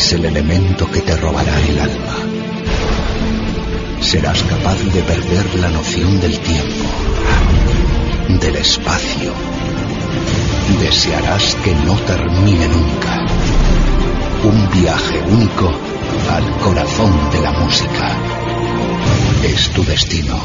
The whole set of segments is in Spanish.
es el elemento que te robará el alma. Serás capaz de perder la noción del tiempo, del espacio. Desearás que no termine nunca. Un viaje único al corazón de la música. Es tu destino.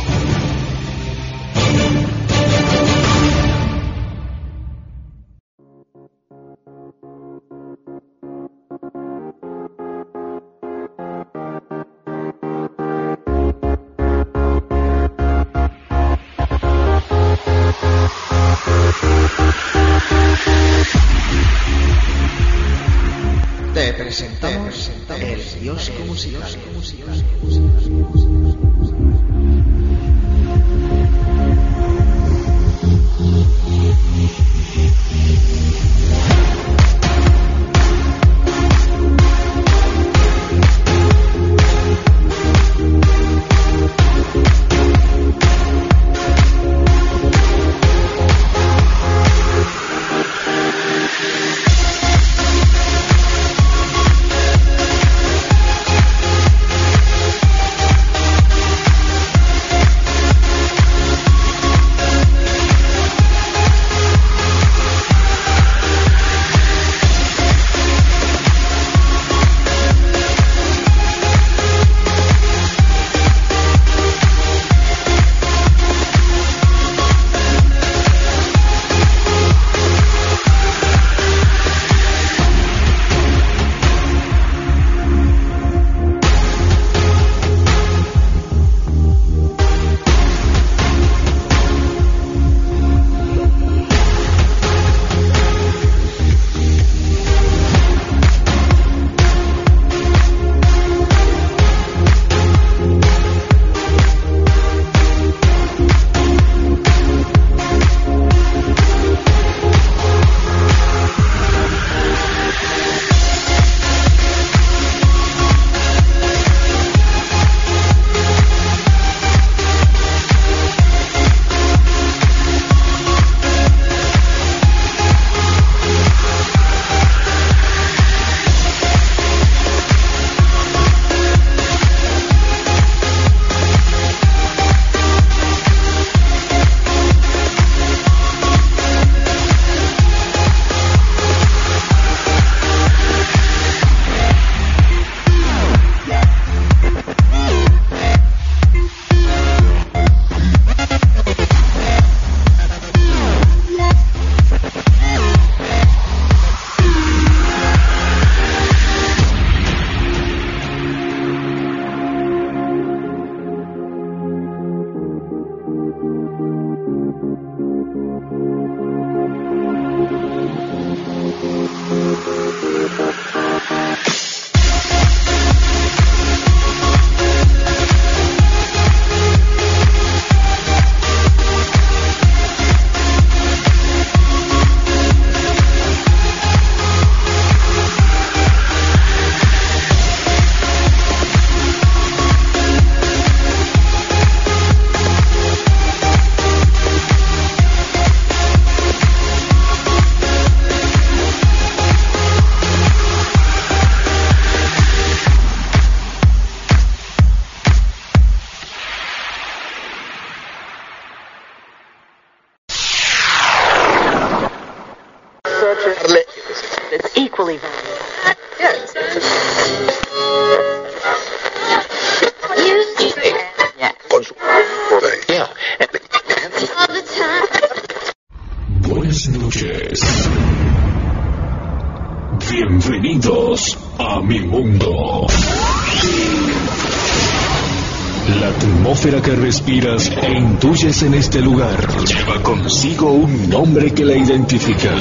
En este lugar lleva consigo un nombre que la identifica.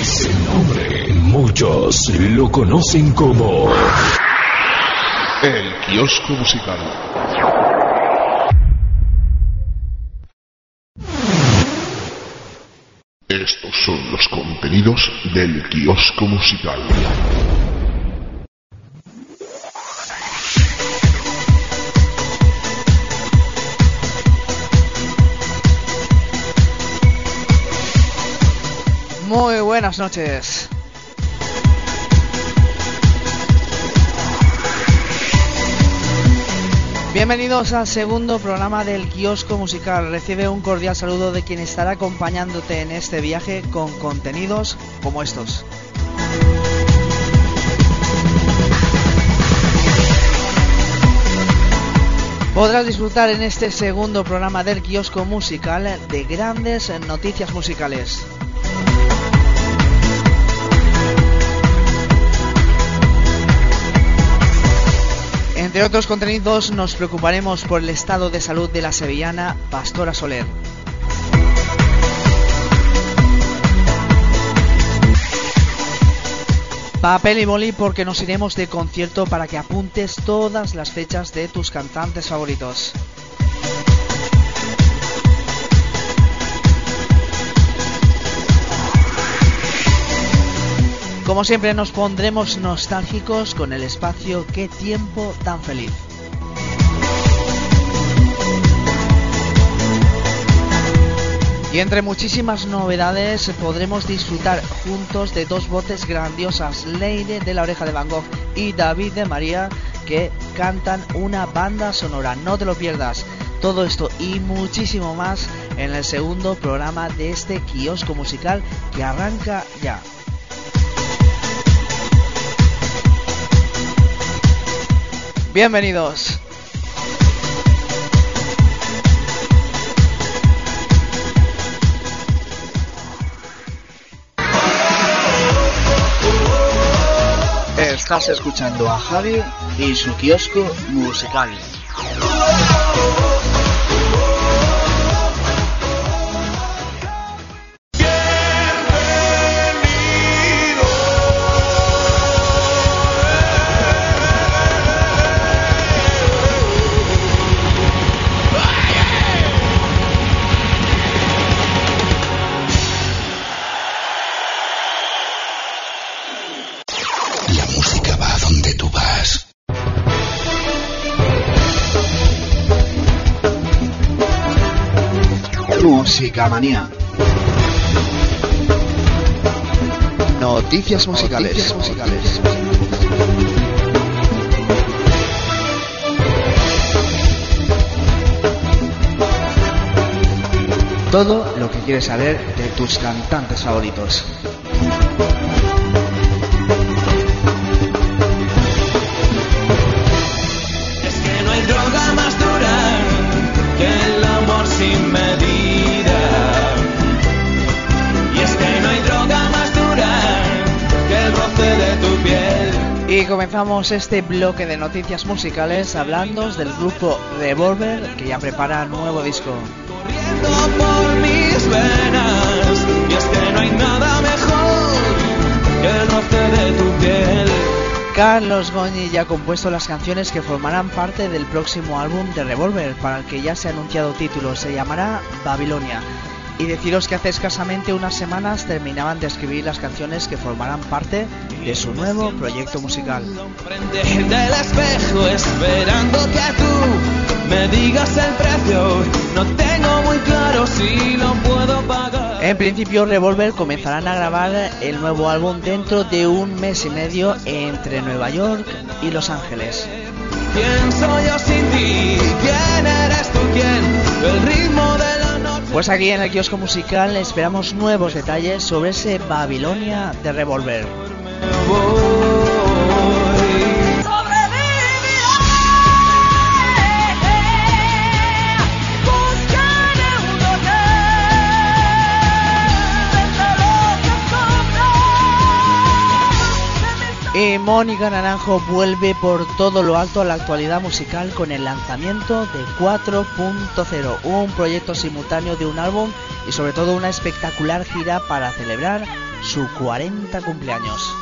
Ese nombre muchos lo conocen como El kiosco musical. Estos son los contenidos del kiosco musical. buenas noches. Bienvenidos al segundo programa del Kiosco Musical. Recibe un cordial saludo de quien estará acompañándote en este viaje con contenidos como estos. Podrás disfrutar en este segundo programa del Kiosco Musical de grandes noticias musicales. Entre otros contenidos nos preocuparemos por el estado de salud de la sevillana Pastora Soler. Papel y boli porque nos iremos de concierto para que apuntes todas las fechas de tus cantantes favoritos. Como siempre nos pondremos nostálgicos con el espacio Qué tiempo tan feliz. Y entre muchísimas novedades podremos disfrutar juntos de dos voces grandiosas, Leire de la oreja de Van Gogh y David de María, que cantan una banda sonora. No te lo pierdas. Todo esto y muchísimo más en el segundo programa de este kiosco musical que arranca ya. Bienvenidos. Estás escuchando a Javi y su kiosco musical. Música manía. Noticias musicales. Todo lo que quieres saber de tus cantantes favoritos. Comenzamos este bloque de noticias musicales hablando del grupo Revolver que ya prepara nuevo disco. Corriendo por mis venas. Y es que no hay nada mejor que el roce de tu piel. Carlos Goñi ya ha compuesto las canciones que formarán parte del próximo álbum de Revolver, para el que ya se ha anunciado título, se llamará Babilonia. Y deciros que hace escasamente unas semanas terminaban de escribir las canciones que formarán parte de su nuevo proyecto musical. Frente del espejo esperando que tú me digas el precio. No tengo muy claro si lo puedo pagar. En principio, Revolver comenzarán a grabar el nuevo álbum dentro de un mes y medio entre Nueva York y Los Ángeles. ¿Quién soy yo sin ti? ¿Quién eres tú? ¿Quién? El ritmo. Pues aquí en el kiosco musical esperamos nuevos detalles sobre ese Babilonia de Revolver. Mónica Naranjo vuelve por todo lo alto a la actualidad musical con el lanzamiento de 4.0, un proyecto simultáneo de un álbum y sobre todo una espectacular gira para celebrar su 40 cumpleaños.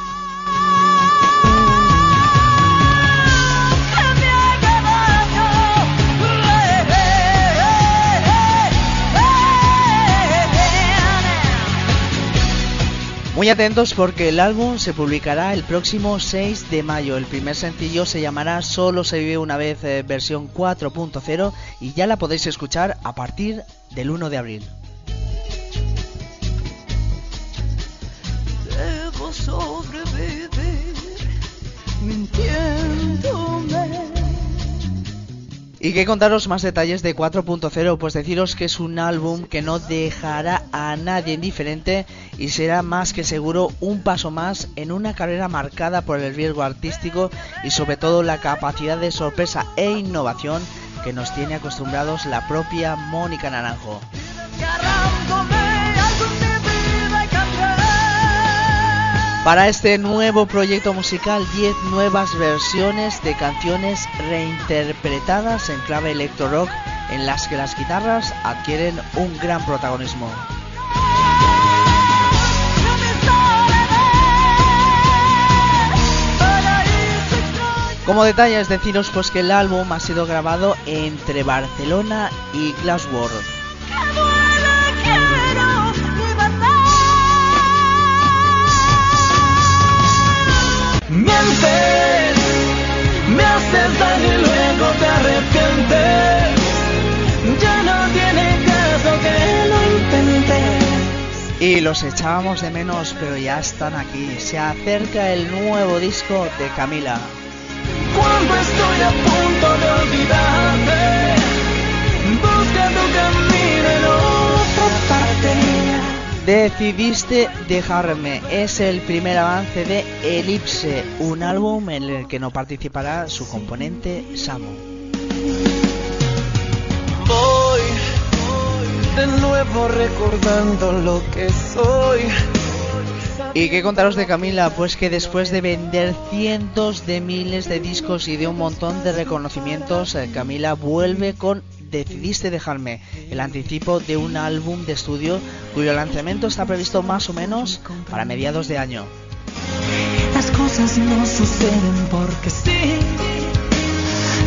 Muy atentos porque el álbum se publicará el próximo 6 de mayo. El primer sencillo se llamará Solo se vive una vez eh, versión 4.0 y ya la podéis escuchar a partir del 1 de abril. Debo sobrevivir mintiéndome. Y ¿Y qué contaros más detalles de 4.0? Pues deciros que es un álbum que no dejará a nadie indiferente y será más que seguro un paso más en una carrera marcada por el riesgo artístico y sobre todo la capacidad de sorpresa e innovación que nos tiene acostumbrados la propia Mónica Naranjo. Para este nuevo proyecto musical, 10 nuevas versiones de canciones reinterpretadas en clave electro rock en las que las guitarras adquieren un gran protagonismo. Como detalle es deciros pues que el álbum ha sido grabado entre Barcelona y Glasgow. Mientes, me haces daño y luego te arrepientes. Ya no tiene caso que lo intentes. Y los echábamos de menos, pero ya están aquí. Se acerca el nuevo disco de Camila. Cuando estoy a punto de olvidarte, busca tu camino. Decidiste dejarme es el primer avance de Elipse, un álbum en el que no participará su componente Samu. Voy de nuevo recordando lo que soy. ¿Y qué contaros de Camila? Pues que después de vender cientos de miles de discos y de un montón de reconocimientos, eh, Camila vuelve con Decidiste dejarme, el anticipo de un álbum de estudio cuyo lanzamiento está previsto más o menos para mediados de año. Las cosas no suceden porque sí.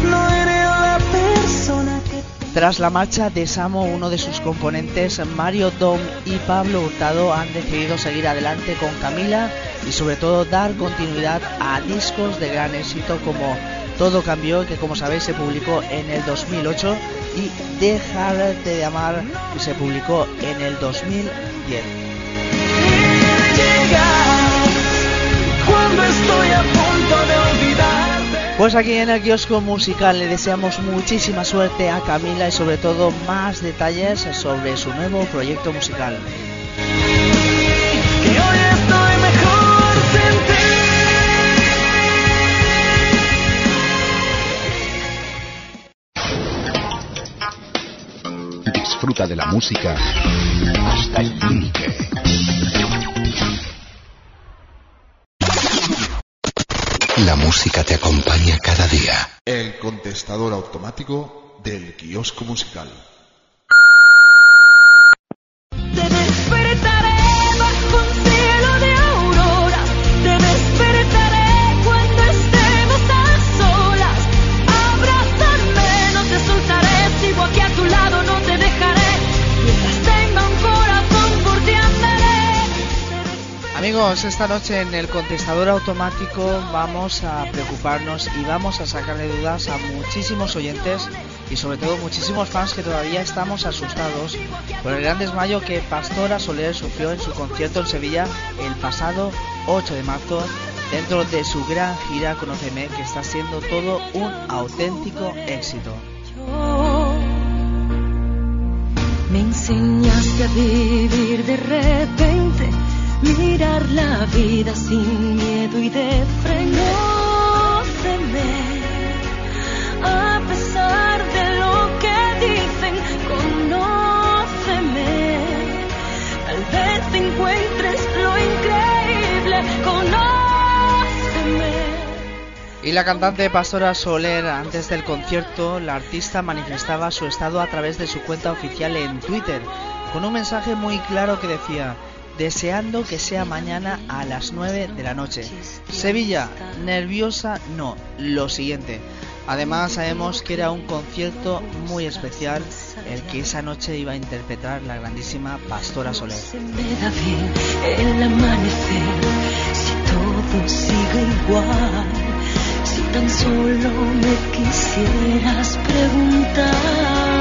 No eres la persona que Tras la marcha de Samo, uno de sus componentes, Mario Dom y Pablo Hurtado, han decidido seguir adelante con Camila y sobre todo dar continuidad a discos de gran éxito como Todo cambió, que como sabéis se publicó en el 2008, y Dejarte de amar, se publicó en el 2010. llegas cuando estoy a punto de olvidarte. Pues aquí en el kiosco musical le deseamos muchísima suerte a Camila y sobre todo más detalles sobre su nuevo proyecto musical. Disfruta de la música hasta el límite. La música te acompaña cada día. El contestador automático del kiosco musical. Esta noche en el contestador automático vamos a preocuparnos y vamos a sacarle dudas a muchísimos oyentes y sobre todo muchísimos fans que todavía estamos asustados por el gran desmayo que Pastora Soler sufrió en su concierto en Sevilla el pasado 8 de marzo dentro de su gran gira Conóceme que está siendo todo un auténtico éxito. Me enseñaste a vivir de repente, mirar la vida sin miedo y de a pesar de lo que dicen, conóceme. Tal vez encuentres lo increíble, conóceme. Y la cantante Pastora Soler, antes del concierto, la artista manifestaba su estado a través de su cuenta oficial en Twitter, con un mensaje muy claro que decía, deseando que sea mañana a las 9 de la noche. Sevilla, nerviosa, no, lo siguiente. Además sabemos que era un concierto muy especial el que esa noche iba a interpretar la grandísima Pastora Soler. Si todo sigue igual. Si tan solo me quisieras preguntar.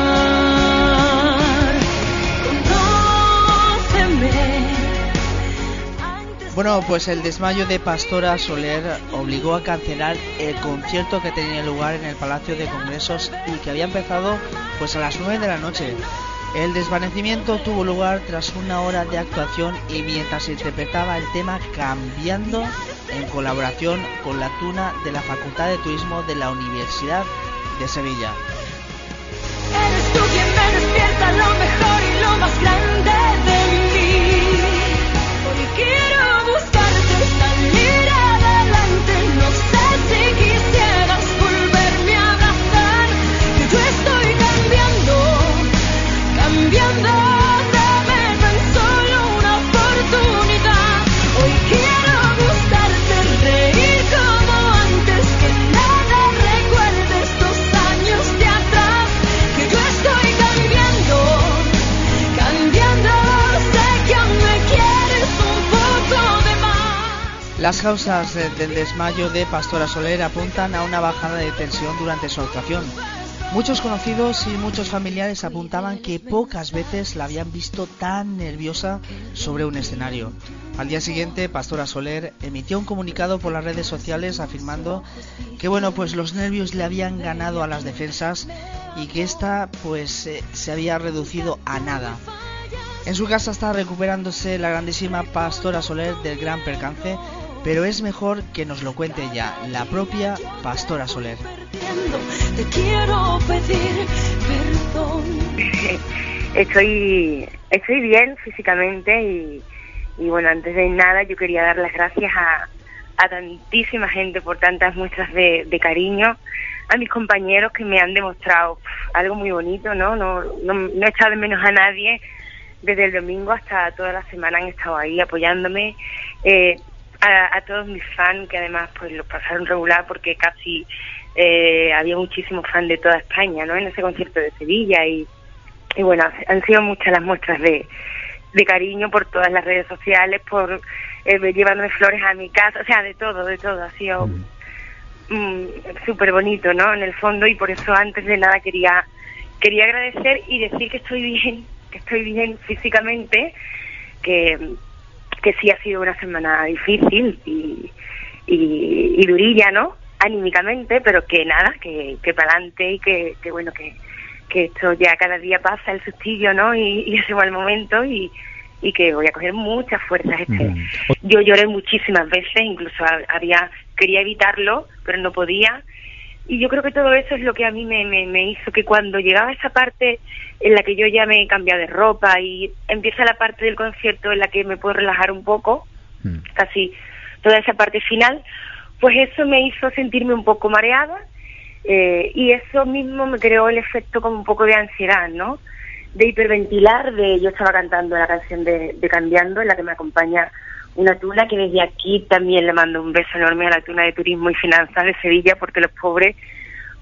Bueno, pues el desmayo de Pastora Soler obligó a cancelar el concierto que tenía lugar en el Palacio de Congresos y que había empezado pues a las 9 de la noche. El desvanecimiento tuvo lugar tras una hora de actuación y mientras se interpretaba el tema Cambiando en colaboración con la Tuna de la Facultad de Turismo de la Universidad de Sevilla. Eres tú quien me despierta lo mejor y lo más grande de mí. Las causas del desmayo de Pastora Soler apuntan a una bajada de tensión durante su actuación. Muchos conocidos y muchos familiares apuntaban que pocas veces la habían visto tan nerviosa sobre un escenario. Al día siguiente, Pastora Soler emitió un comunicado por las redes sociales afirmando que bueno, pues los nervios le habían ganado a las defensas y que esta pues eh, se había reducido a nada. En su casa está recuperándose la grandísima Pastora Soler del gran percance, pero es mejor que nos lo cuente ya la propia Pastora Soler. Te quiero pedir perdón. estoy estoy bien físicamente y, y bueno antes de nada yo quería dar las gracias a, a tantísima gente por tantas muestras de, de cariño a mis compañeros que me han demostrado algo muy bonito no no no, no he echado de menos a nadie desde el domingo hasta toda la semana han estado ahí apoyándome eh, a, a todos mis fans que además pues lo pasaron regular porque casi eh, había muchísimos fans de toda España no en ese concierto de Sevilla y y bueno, han sido muchas las muestras de, de cariño por todas las redes sociales, por eh, llevarme flores a mi casa, o sea, de todo, de todo. Ha sido mm, súper bonito, ¿no? En el fondo, y por eso antes de nada quería, quería agradecer y decir que estoy bien, que estoy bien físicamente, que, que sí ha sido una semana difícil y, y, y durilla, ¿no? Anímicamente, pero que nada, que, que para adelante y que, que bueno, que que esto ya cada día pasa el sustillo, ¿no? Y, y ese mal momento y, y que voy a coger muchas fuerzas este. Yo lloré muchísimas veces, incluso ha- había quería evitarlo, pero no podía. Y yo creo que todo eso es lo que a mí me, me, me hizo que cuando llegaba esa parte en la que yo ya me he cambiado de ropa y empieza la parte del concierto en la que me puedo relajar un poco, casi toda esa parte final, pues eso me hizo sentirme un poco mareada eh, y eso mismo me creó el efecto como un poco de ansiedad, ¿no? De hiperventilar, de yo estaba cantando la canción de, de Cambiando, en la que me acompaña una tuna, que desde aquí también le mando un beso enorme a la tuna de Turismo y Finanzas de Sevilla, porque los pobres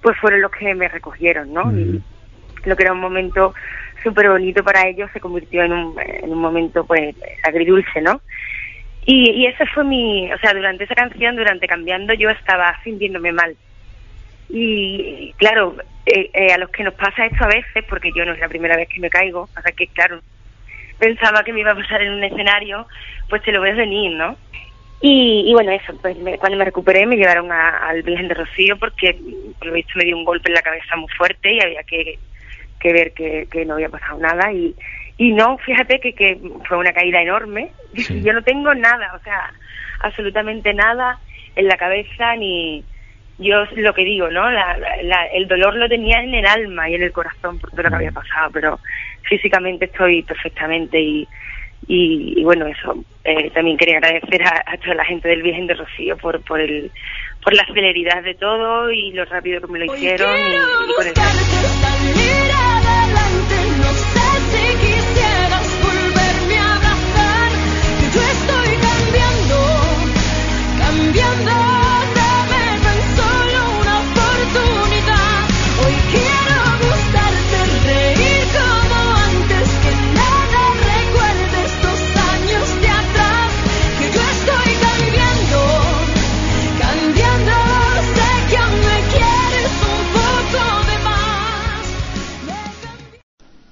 pues fueron los que me recogieron, ¿no? Y lo que era un momento súper bonito para ellos se convirtió en un, en un momento pues agridulce, ¿no? Y, y ese fue mi, o sea, durante esa canción, durante Cambiando, yo estaba sintiéndome mal. Y claro, eh, eh, a los que nos pasa esto a veces, porque yo no es la primera vez que me caigo, pasa que claro, pensaba que me iba a pasar en un escenario, pues te lo ves venir, ¿no? Y, y bueno, eso, pues me- cuando me recuperé me llevaron a- al Virgen de Rocío porque por lo visto me dio un golpe en la cabeza muy fuerte y había que, que ver que, que no había pasado nada y, y no, fíjate que, que fue una caída enorme. Sí. Yo no tengo nada, o sea, absolutamente nada en la cabeza ni yo lo que digo, ¿no? La, la- la- el dolor lo tenía en el alma y en el corazón por todo lo que había pasado, pero físicamente estoy perfectamente y, y, y bueno, eso. eh, también quería agradecer a, a toda la gente del Virgen de Rocío por, por, el, por la celeridad de todo y lo rápido que me lo hicieron y, y con el Salir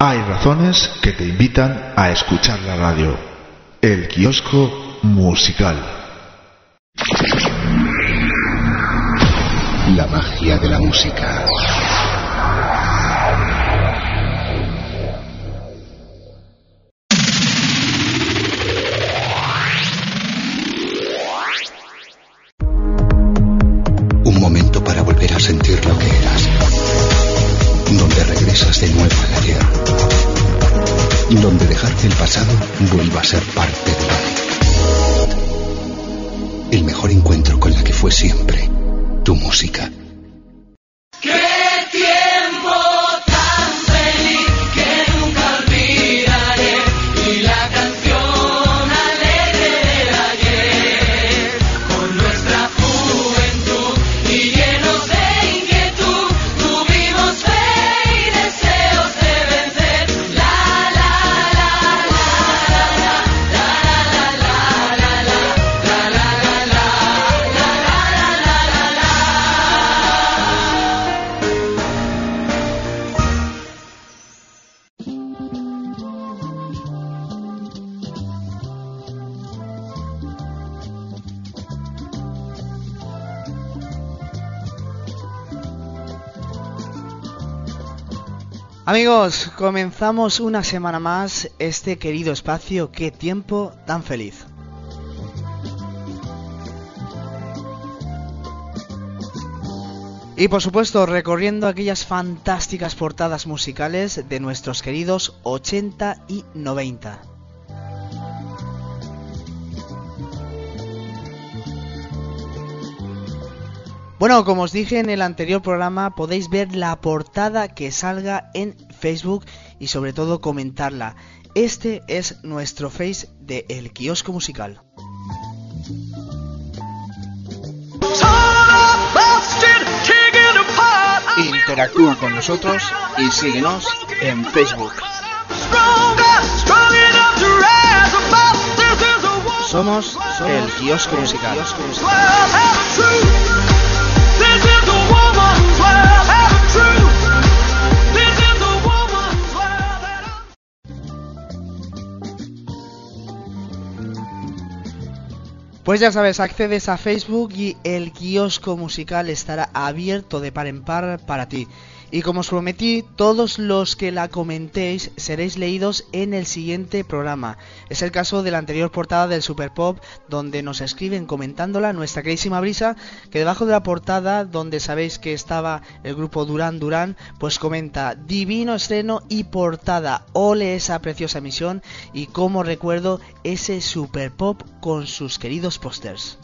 Hay razones que te invitan a escuchar la radio. El kiosco musical. La magia de la música. Pasado vuelva a ser parte de ti. El mejor encuentro con la que fue siempre tu música. Amigos, comenzamos una semana más este querido espacio. Qué tiempo tan feliz. Y por supuesto, recorriendo aquellas fantásticas portadas musicales de nuestros queridos 80 y 90. Bueno, como os dije en el anterior programa, podéis ver la portada que salga en Facebook y sobre todo comentarla. Este es nuestro face de El Kiosco Musical. Interactúa con nosotros y síguenos en Facebook. Somos El Kiosco Musical. Pues ya sabes, accedes a Facebook y el kiosco musical estará abierto de par en par para ti. Y como os prometí, todos los que la comentéis seréis leídos en el siguiente programa. Es el caso de la anterior portada del Super Pop, donde nos escriben comentándola nuestra queridísima Brisa, que debajo de la portada, donde sabéis que estaba el grupo Durán Durán, pues comenta divino estreno y portada. Ole esa preciosa emisión y como recuerdo ese Super Pop con sus queridos pósters.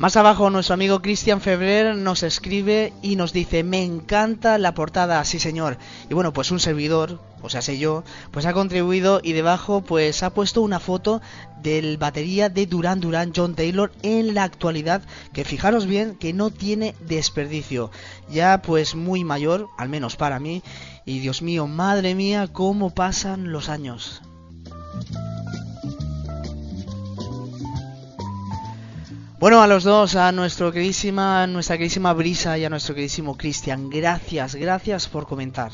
Más abajo nuestro amigo Cristian Febrer nos escribe y nos dice, me encanta la portada, sí señor. Y bueno, pues un servidor, o sea, sé yo, pues ha contribuido y debajo pues ha puesto una foto del batería de Duran Duran John Taylor en la actualidad, que fijaros bien que no tiene desperdicio. Ya pues muy mayor, al menos para mí, y Dios mío, madre mía, cómo pasan los años. Bueno, a los dos, a nuestro queridísima, nuestra queridísima Brisa y a nuestro queridísimo Cristian, gracias, gracias por comentar.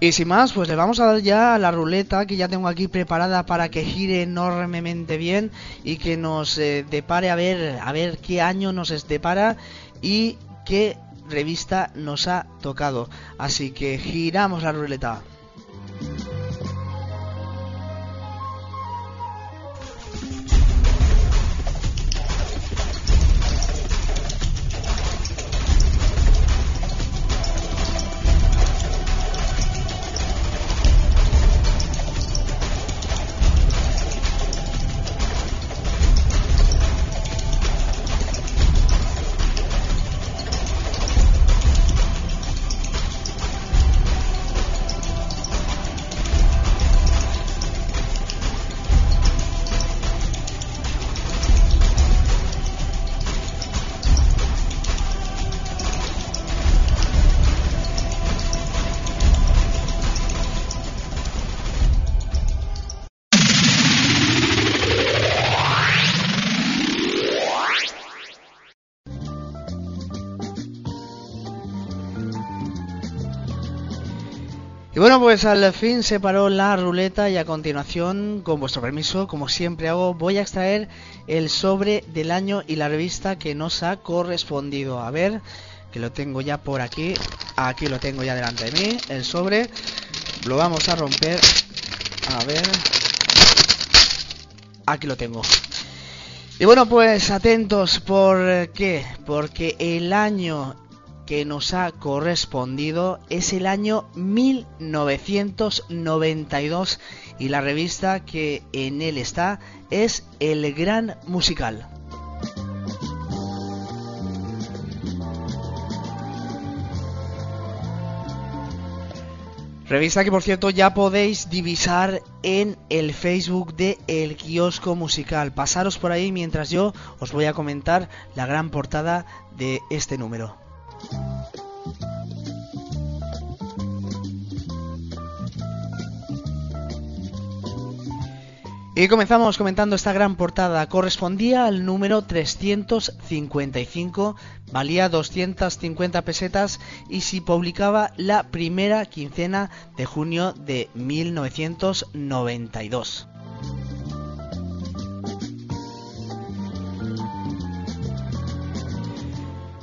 Y sin más, pues le vamos a dar ya a la ruleta que ya tengo aquí preparada para que gire enormemente bien y que nos eh, depare a ver, a ver qué año nos depara y qué revista nos ha tocado. Así que giramos la ruleta. Bueno, pues al fin se paró la ruleta y a continuación, con vuestro permiso, como siempre hago, voy a extraer el sobre del año y la revista que nos ha correspondido. A ver, que lo tengo ya por aquí. Aquí lo tengo ya delante de mí, el sobre. Lo vamos a romper. A ver. Aquí lo tengo. Y bueno, pues atentos, ¿por qué? Porque el año que nos ha correspondido es el año 1992 y la revista que en él está es El Gran Musical. Revista que por cierto ya podéis divisar en el Facebook de El Kiosco Musical. Pasaros por ahí mientras yo os voy a comentar la gran portada de este número. Y comenzamos comentando esta gran portada. Correspondía al número 355, valía 250 pesetas y se publicaba la primera quincena de junio de 1992.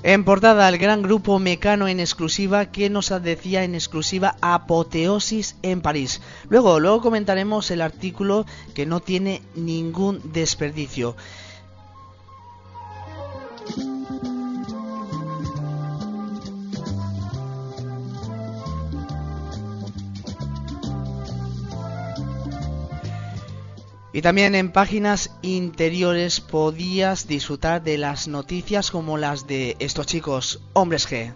En portada, el gran grupo Mecano en exclusiva que nos decía en exclusiva Apoteosis en París. Luego, luego comentaremos el artículo que no tiene ningún desperdicio. Y también en páginas interiores podías disfrutar de las noticias como las de estos chicos, Hombres G.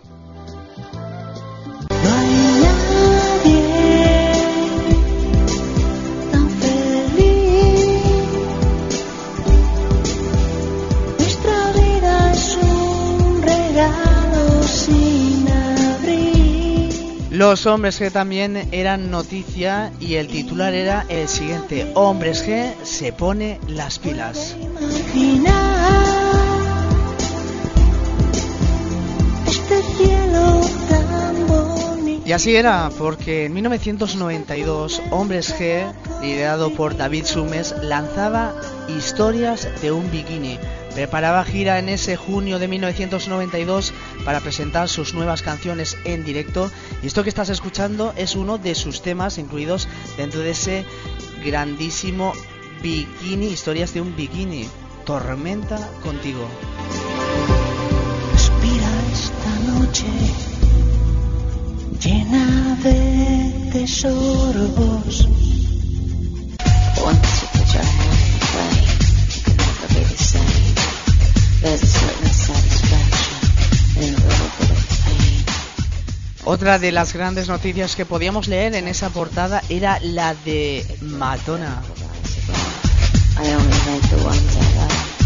Los Hombres G también eran noticia y el titular era el siguiente, Hombres G se pone las pilas. Y así era, porque en 1992 Hombres G, liderado por David Sumes, lanzaba Historias de un Bikini. Preparaba gira en ese junio de 1992 para presentar sus nuevas canciones en directo. Y esto que estás escuchando es uno de sus temas incluidos dentro de ese grandísimo Bikini, Historias de un Bikini. Tormenta contigo. Respira esta noche llena de tesoros. Otra de las grandes noticias que podíamos leer en esa portada era la de Madonna. I only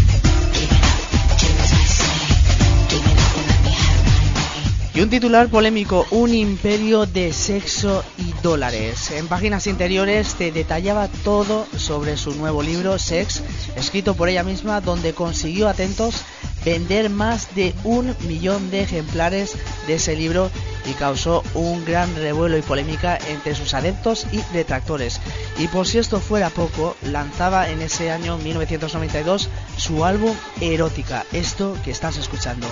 Y un titular polémico, un imperio de sexo y dólares. En páginas interiores te detallaba todo sobre su nuevo libro, Sex, escrito por ella misma, donde consiguió, atentos, vender más de un millón de ejemplares de ese libro y causó un gran revuelo y polémica entre sus adeptos y detractores. Y por si esto fuera poco, lanzaba en ese año 1992 su álbum Erótica, esto que estás escuchando.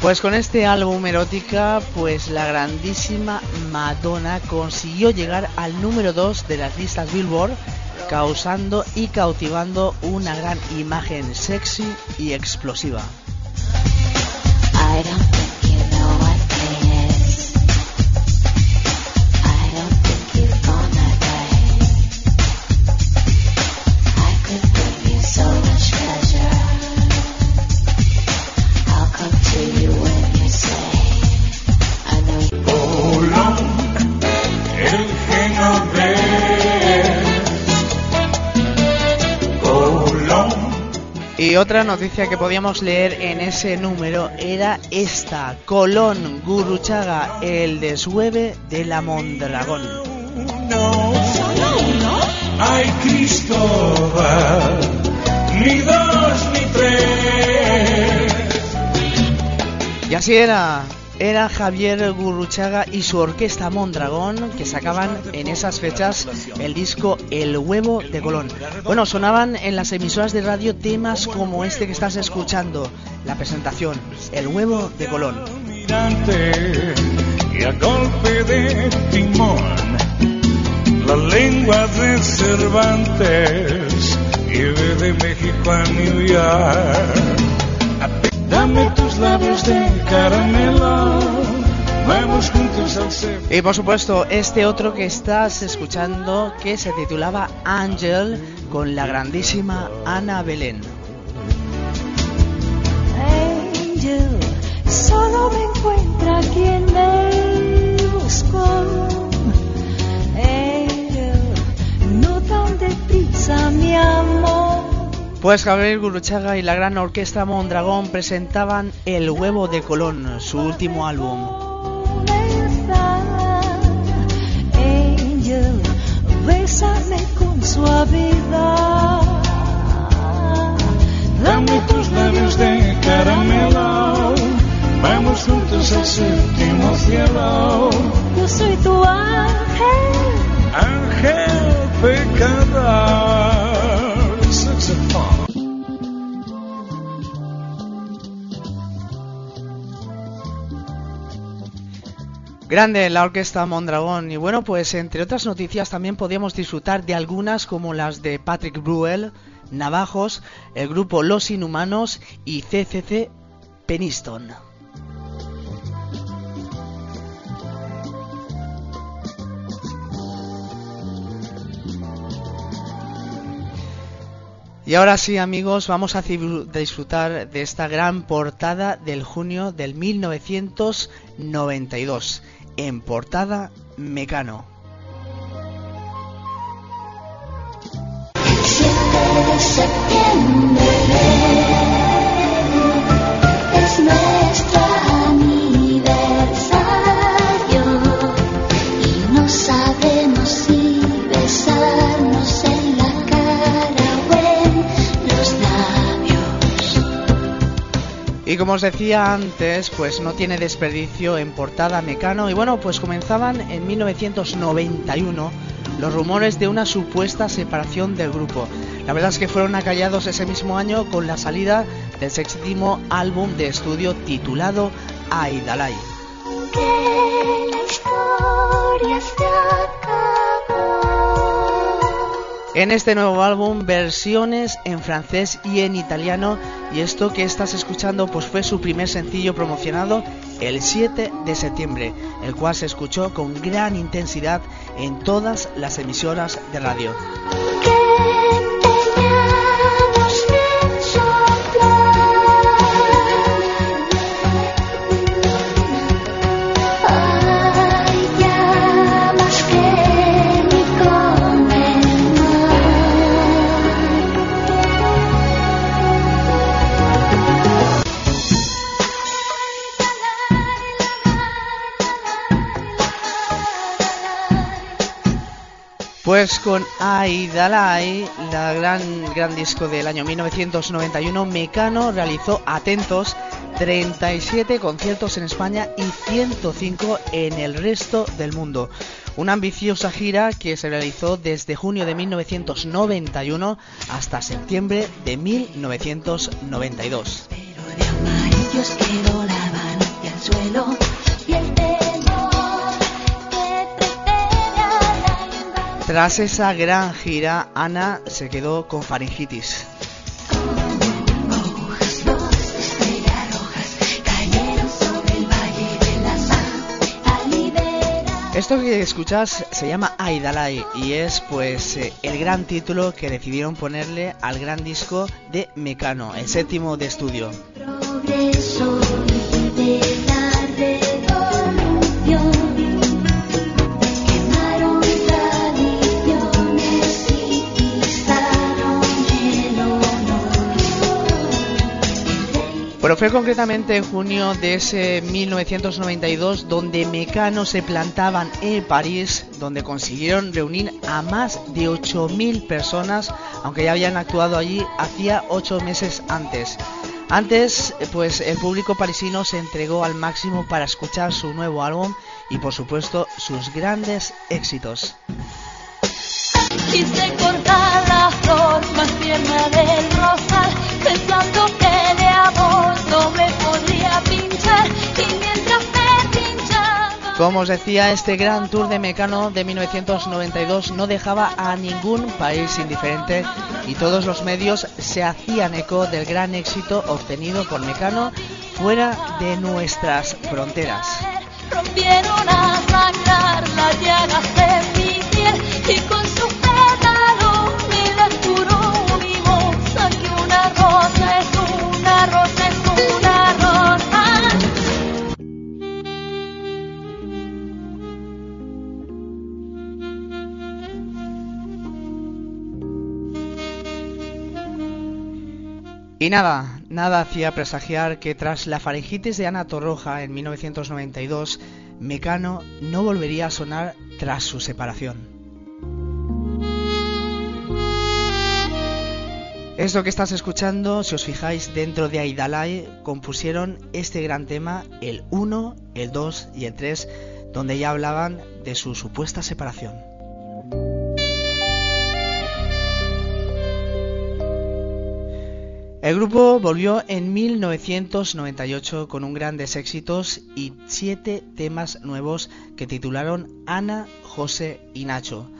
Pues con este álbum erótica, pues la grandísima Madonna consiguió llegar al número 2 de las listas Billboard, causando y cautivando una gran imagen sexy y explosiva. Otra noticia que podíamos leer en ese número era esta, Colón Gurruchaga, el deshueve de la Mondragón. ¿Solo uno? hay Cristóbal, ni dos ni tres. Y así era. Era Javier Gurruchaga y su orquesta Mondragón que sacaban en esas fechas el disco El huevo de Colón. Bueno, sonaban en las emisoras de radio temas como este que estás escuchando, la presentación, El huevo de Colón. La lengua Cervantes de. Dame tus labios de caramelo, vamos juntos al centro. Y por supuesto, este otro que estás escuchando que se titulaba Ángel con la grandísima Ana Belén. Angel, solo me encuentra quien me buscó. Angel, no tan deprisa, mi amor. Pues Javier Gurruchaga y la gran orquesta Mondragón presentaban El huevo de Colón, su último álbum. Angel, bésame con suavidad. Dame tus labios de caramelo, vamos juntos al séptimo cielo. Yo soy tu ángel. Ángel Grande la orquesta Mondragón y bueno pues entre otras noticias también podíamos disfrutar de algunas como las de Patrick Bruel, Navajos, el grupo Los Inhumanos y CCC Peniston. Y ahora sí amigos, vamos a disfrutar de esta gran portada del junio del 1992. En portada Mecano. Y como os decía antes, pues no tiene desperdicio en portada Mecano. Y bueno, pues comenzaban en 1991 los rumores de una supuesta separación del grupo. La verdad es que fueron acallados ese mismo año con la salida del séptimo álbum de estudio titulado Aidalai. Que. En este nuevo álbum, versiones en francés y en italiano. Y esto que estás escuchando, pues fue su primer sencillo promocionado el 7 de septiembre, el cual se escuchó con gran intensidad en todas las emisoras de radio. Pues con Aidalai, la gran, gran disco del año 1991, Mecano realizó atentos 37 conciertos en España y 105 en el resto del mundo. Una ambiciosa gira que se realizó desde junio de 1991 hasta septiembre de 1992. Amarillos que Tras esa gran gira, Ana se quedó con faringitis. Esto que escuchas se llama Aidalai y es pues eh, el gran título que decidieron ponerle al gran disco de Mecano, el séptimo de estudio. Fue concretamente en junio de ese 1992 donde Mecano se plantaban en París, donde consiguieron reunir a más de 8.000 personas, aunque ya habían actuado allí hacía 8 meses antes. Antes, pues el público parisino se entregó al máximo para escuchar su nuevo álbum y por supuesto sus grandes éxitos. Quise cortar la flor más tierna del rosal, pensando que Como os decía, este gran tour de Mecano de 1992 no dejaba a ningún país indiferente y todos los medios se hacían eco del gran éxito obtenido por Mecano fuera de nuestras fronteras. Rompieron a sangrar las llagas de mi piel y con Y nada, nada hacía presagiar que tras la faringitis de Ana Torroja en 1992, Mecano no volvería a sonar tras su separación. Esto que estás escuchando, si os fijáis, dentro de Aidalai compusieron este gran tema, el 1, el 2 y el 3, donde ya hablaban de su supuesta separación. El grupo volvió en 1998 con un grandes éxitos y siete temas nuevos que titularon Ana, José y Nacho.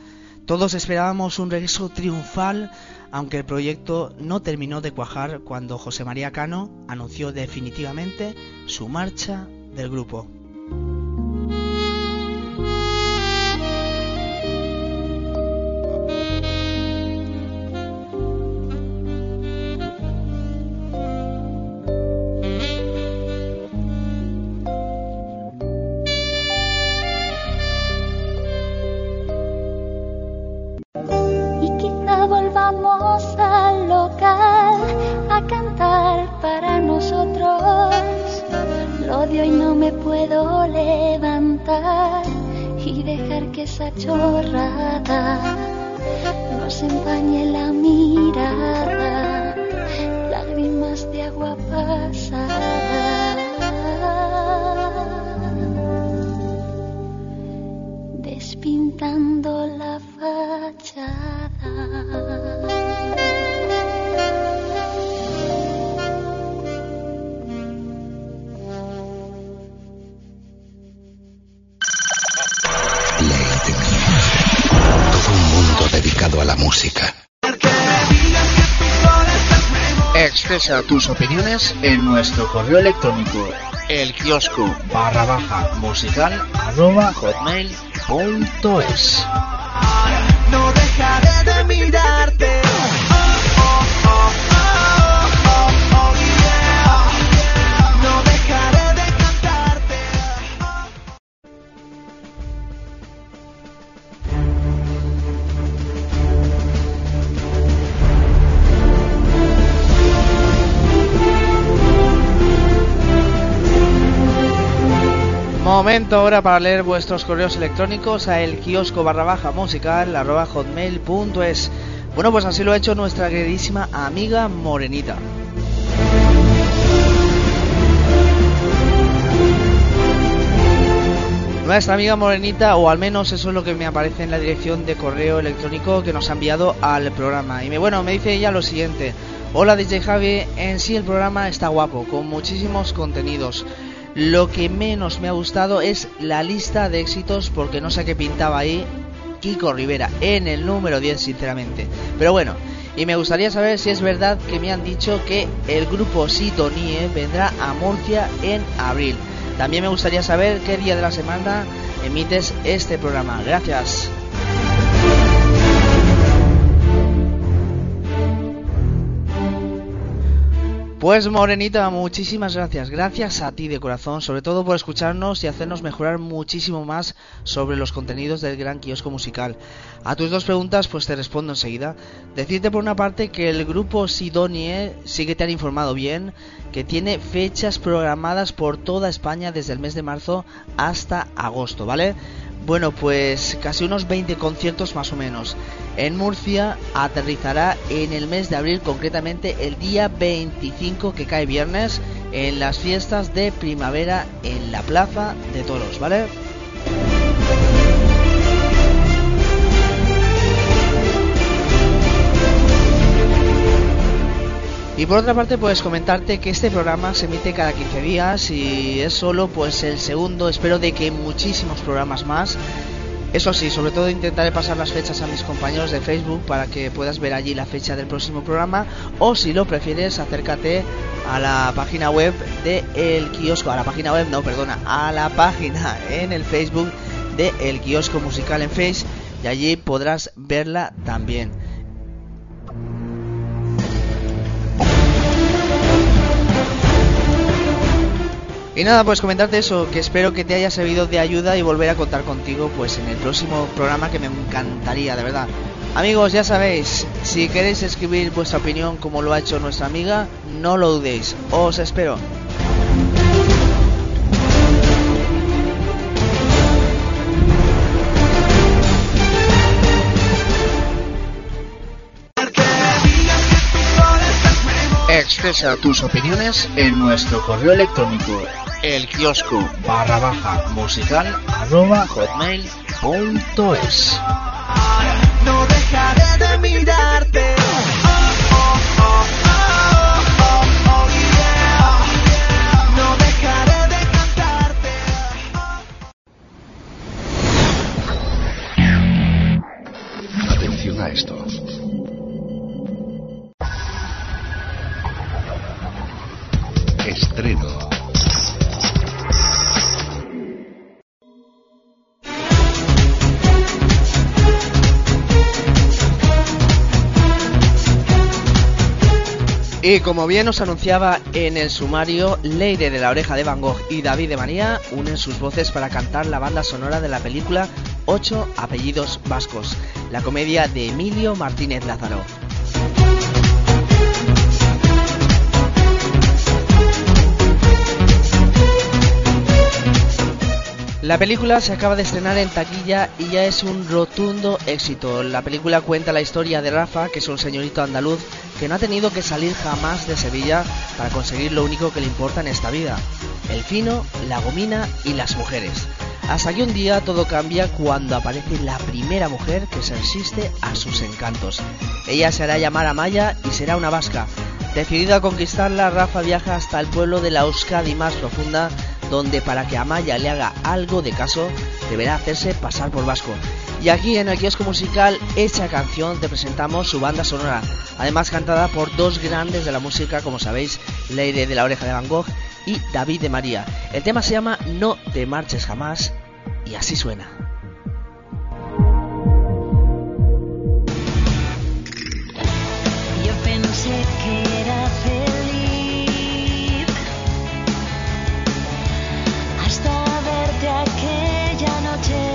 Todos esperábamos un regreso triunfal, aunque el proyecto no terminó de cuajar cuando José María Cano anunció definitivamente su marcha del grupo. Tus opiniones en nuestro correo electrónico el kiosco barra baja musical arroba hotmail Momento ahora para leer vuestros correos electrónicos a el kiosco barra baja musical arroba hotmail.es. Bueno, pues así lo ha hecho nuestra queridísima amiga Morenita. Nuestra amiga Morenita, o al menos eso es lo que me aparece en la dirección de correo electrónico que nos ha enviado al programa. Y me, bueno, me dice ella lo siguiente. Hola DJ Javi, en sí el programa está guapo, con muchísimos contenidos. Lo que menos me ha gustado es la lista de éxitos porque no sé qué pintaba ahí Kiko Rivera en el número 10 sinceramente. Pero bueno, y me gustaría saber si es verdad que me han dicho que el grupo Sitonie vendrá a Murcia en abril. También me gustaría saber qué día de la semana emites este programa. Gracias. Pues Morenita, muchísimas gracias. Gracias a ti de corazón, sobre todo por escucharnos y hacernos mejorar muchísimo más sobre los contenidos del gran kiosco musical. A tus dos preguntas, pues te respondo enseguida. Decirte por una parte que el grupo Sidonie sí que te han informado bien, que tiene fechas programadas por toda España desde el mes de marzo hasta agosto, ¿vale? Bueno, pues casi unos 20 conciertos más o menos. En Murcia aterrizará en el mes de abril, concretamente el día 25 que cae viernes, en las fiestas de primavera en la Plaza de Toros, ¿vale? Y por otra parte, pues comentarte que este programa se emite cada 15 días y es solo pues el segundo, espero de que muchísimos programas más. Eso sí, sobre todo intentaré pasar las fechas a mis compañeros de Facebook para que puedas ver allí la fecha del próximo programa o si lo prefieres acércate a la página web de El Kiosco, a la página web, no, perdona, a la página en el Facebook de El Kiosco Musical en Face y allí podrás verla también. Y nada, pues comentarte eso, que espero que te haya servido de ayuda y volver a contar contigo pues en el próximo programa que me encantaría, de verdad. Amigos, ya sabéis, si queréis escribir vuestra opinión como lo ha hecho nuestra amiga, no lo dudéis. Os espero. Expresa tus opiniones en nuestro correo electrónico el kiosco barra baja musical arroba hotmail.es No dejaré de mirarte. No dejaré de cantarte. Atención a esto. Estreno. Y como bien os anunciaba en el sumario, Leire de la Oreja de Van Gogh y David de María unen sus voces para cantar la banda sonora de la película Ocho apellidos vascos, la comedia de Emilio Martínez Lázaro. La película se acaba de estrenar en taquilla y ya es un rotundo éxito. La película cuenta la historia de Rafa, que es un señorito andaluz que no ha tenido que salir jamás de Sevilla para conseguir lo único que le importa en esta vida, el fino, la gomina y las mujeres. Hasta que un día todo cambia cuando aparece la primera mujer que se resiste a sus encantos. Ella se hará llamar Amaya y será una vasca. Decidido a conquistarla, Rafa viaja hasta el pueblo de la Euskadi más profunda, donde para que Amaya le haga algo de caso, deberá hacerse pasar por vasco. Y aquí en el kiosco musical Hecha Canción te presentamos su banda sonora, además cantada por dos grandes de la música, como sabéis, Leire de la Oreja de Van Gogh y David de María. El tema se llama No te marches jamás y así suena. tell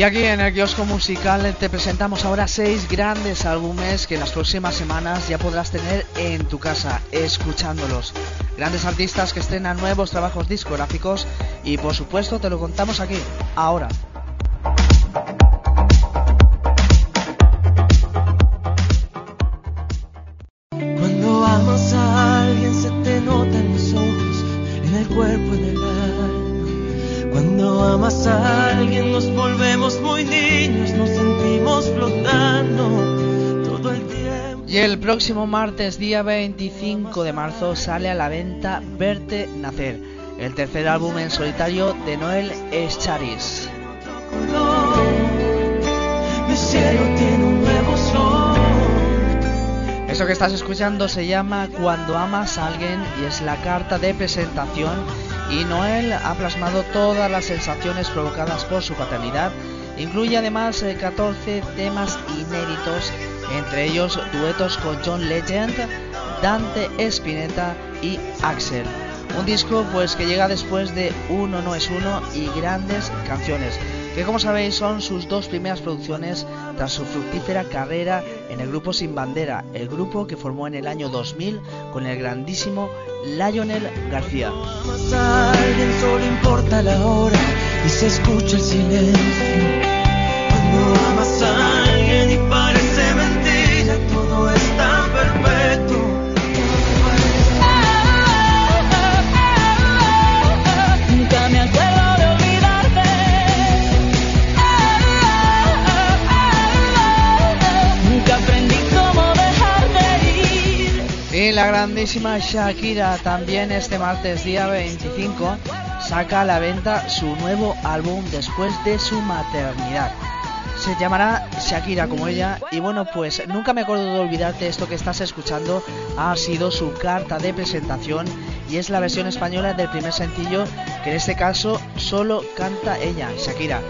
Y aquí en el kiosco musical te presentamos ahora seis grandes álbumes que en las próximas semanas ya podrás tener en tu casa escuchándolos. Grandes artistas que estrenan nuevos trabajos discográficos y por supuesto te lo contamos aquí, ahora. Próximo martes, día 25 de marzo, sale a la venta Verte Nacer, el tercer álbum en solitario de Noel Charis. Mi cielo tiene un nuevo sol. Eso que estás escuchando se llama Cuando amas a alguien y es la carta de presentación y Noel ha plasmado todas las sensaciones provocadas por su paternidad. Incluye además eh, 14 temas inéditos, entre ellos duetos con John Legend, Dante Spinetta y Axel. Un disco pues que llega después de Uno no es uno y grandes canciones, que como sabéis son sus dos primeras producciones tras su fructífera carrera en el grupo Sin Bandera, el grupo que formó en el año 2000 con el grandísimo Lionel García. solo importa la hora y se escucha el silencio. Grandísima Shakira también este martes día 25 saca a la venta su nuevo álbum después de su maternidad. Se llamará Shakira como ella y bueno pues nunca me acuerdo de olvidarte esto que estás escuchando ha sido su carta de presentación y es la versión española del primer sencillo que en este caso solo canta ella, Shakira.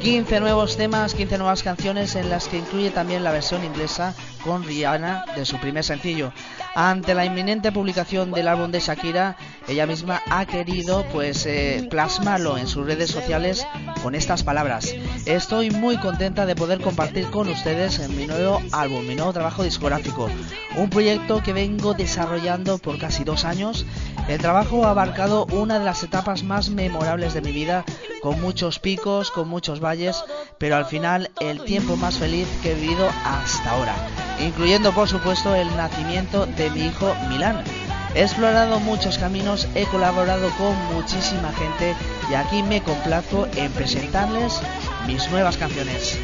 15 nuevos temas, 15 nuevas canciones en las que incluye también la versión inglesa con Rihanna de su primer sencillo. Ante la inminente publicación del álbum de Shakira, ella misma ha querido pues eh, plasmarlo en sus redes sociales con estas palabras. Estoy muy contenta de poder compartir con ustedes en mi nuevo álbum, mi nuevo trabajo discográfico, un proyecto que vengo desarrollando por casi dos años. El trabajo ha abarcado una de las etapas más memorables de mi vida, con muchos picos, con muchos valles, pero al final el tiempo más feliz que he vivido hasta ahora, incluyendo por supuesto el nacimiento de mi hijo Milán. He explorado muchos caminos, he colaborado con muchísima gente y aquí me complazco en presentarles mis nuevas canciones.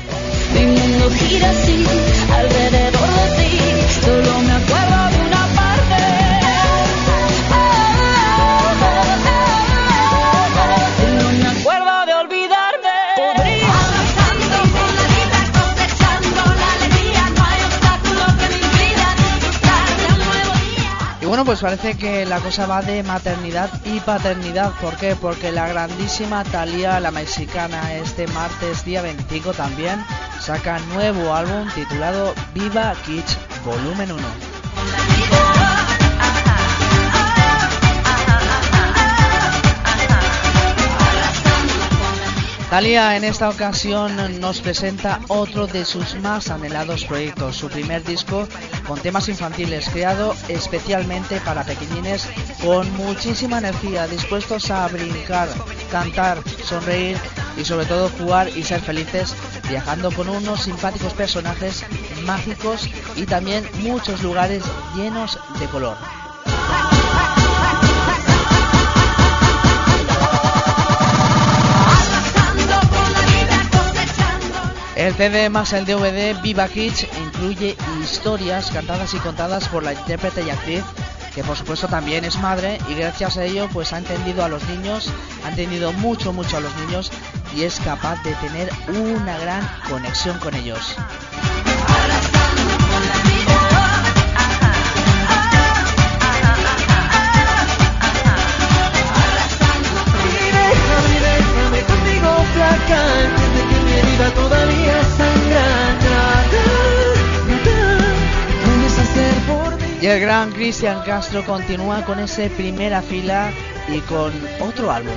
Mundo gira así, alrededor de ti. Solo me acuerdo Bueno, pues parece que la cosa va de maternidad y paternidad. ¿Por qué? Porque la grandísima Thalía, la mexicana, este martes día 25 también saca nuevo álbum titulado Viva Kids Volumen 1. En esta ocasión nos presenta otro de sus más anhelados proyectos, su primer disco con temas infantiles, creado especialmente para pequeñines con muchísima energía, dispuestos a brincar, cantar, sonreír y sobre todo jugar y ser felices, viajando con unos simpáticos personajes mágicos y también muchos lugares llenos de color. El CD más el DVD Viva Kids incluye historias cantadas y contadas por la intérprete y actriz que por supuesto también es madre y gracias a ello pues ha entendido a los niños, ha entendido mucho mucho a los niños y es capaz de tener una gran conexión con ellos. Y el gran Cristian Castro continúa con ese primera fila y con otro álbum.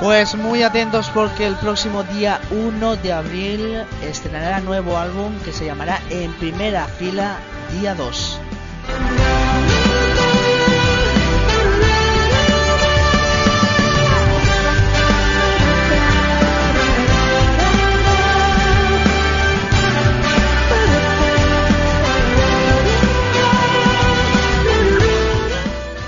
Pues muy atentos porque el próximo día 1 de abril estrenará nuevo álbum que se llamará En Primera Fila Día 2.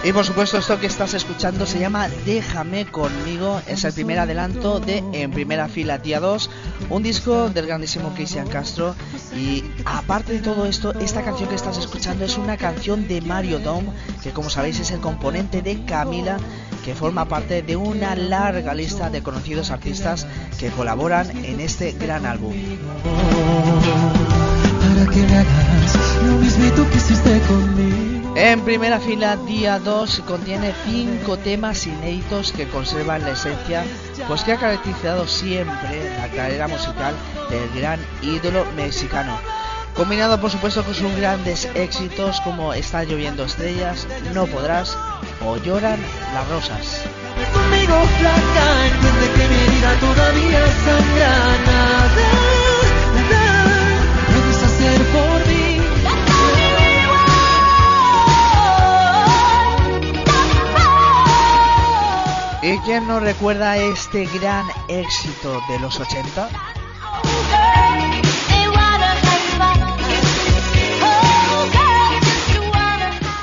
Y por supuesto esto que estás escuchando se llama Déjame conmigo, es el primer adelanto de En Primera Fila Día 2, un disco del grandísimo Cristian Castro y aparte de todo esto, esta canción que estás escuchando es una canción de Mario Dom, que como sabéis es el componente de Camila, que forma parte de una larga lista de conocidos artistas que colaboran en este gran álbum. Para que hagas lo mismito que hiciste conmigo. En primera fila, día 2 contiene cinco temas inéditos que conservan la esencia, pues que ha caracterizado siempre la carrera musical del gran ídolo mexicano. Combinado por supuesto con sus grandes éxitos como Está lloviendo estrellas, No podrás o Lloran las rosas. Conmigo flaca, entiende que mi herida todavía ¿Y quién no recuerda este gran éxito de los 80?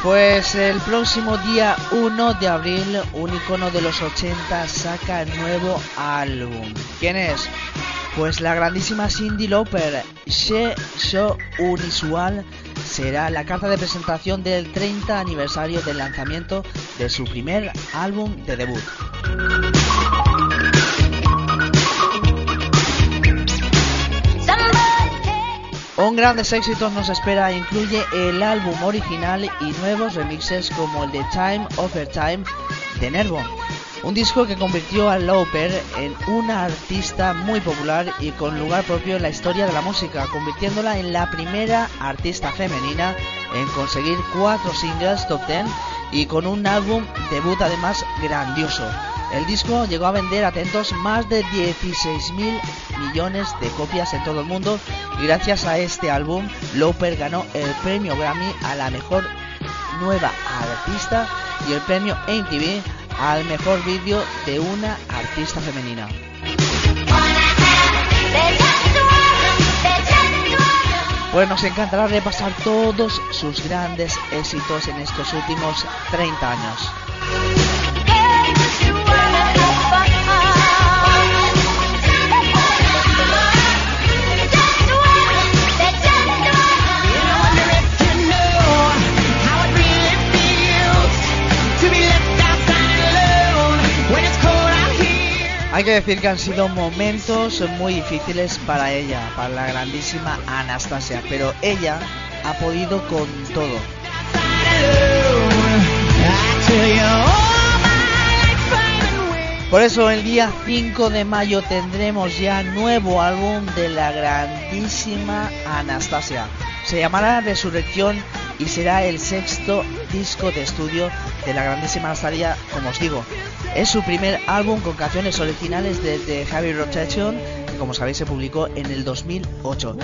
Pues el próximo día 1 de abril, un icono de los 80 saca el nuevo álbum. ¿Quién es? Pues la grandísima Cindy Lauper, She So Unisual, será la carta de presentación del 30 aniversario del lanzamiento de su primer álbum de debut. Un grandes éxitos nos espera, incluye el álbum original y nuevos remixes como el de Time Over Time de Nervo. Un disco que convirtió a Lauper en una artista muy popular y con lugar propio en la historia de la música, convirtiéndola en la primera artista femenina en conseguir cuatro singles top 10 y con un álbum debut además grandioso. El disco llegó a vender, atentos, más de 16 mil millones de copias en todo el mundo y gracias a este álbum Lauper ganó el premio Grammy a la mejor nueva artista y el premio MTV al mejor vídeo de una artista femenina. Pues nos encantará repasar todos sus grandes éxitos en estos últimos 30 años. Hay que decir que han sido momentos muy difíciles para ella, para la grandísima Anastasia, pero ella ha podido con todo. Por eso el día 5 de mayo tendremos ya nuevo álbum de la grandísima Anastasia. Se llamará Resurrección y será el sexto disco de estudio de la grandísima Anastasia, como os digo. Es su primer álbum con canciones originales de The Heavy Rotation, que como sabéis se publicó en el 2008.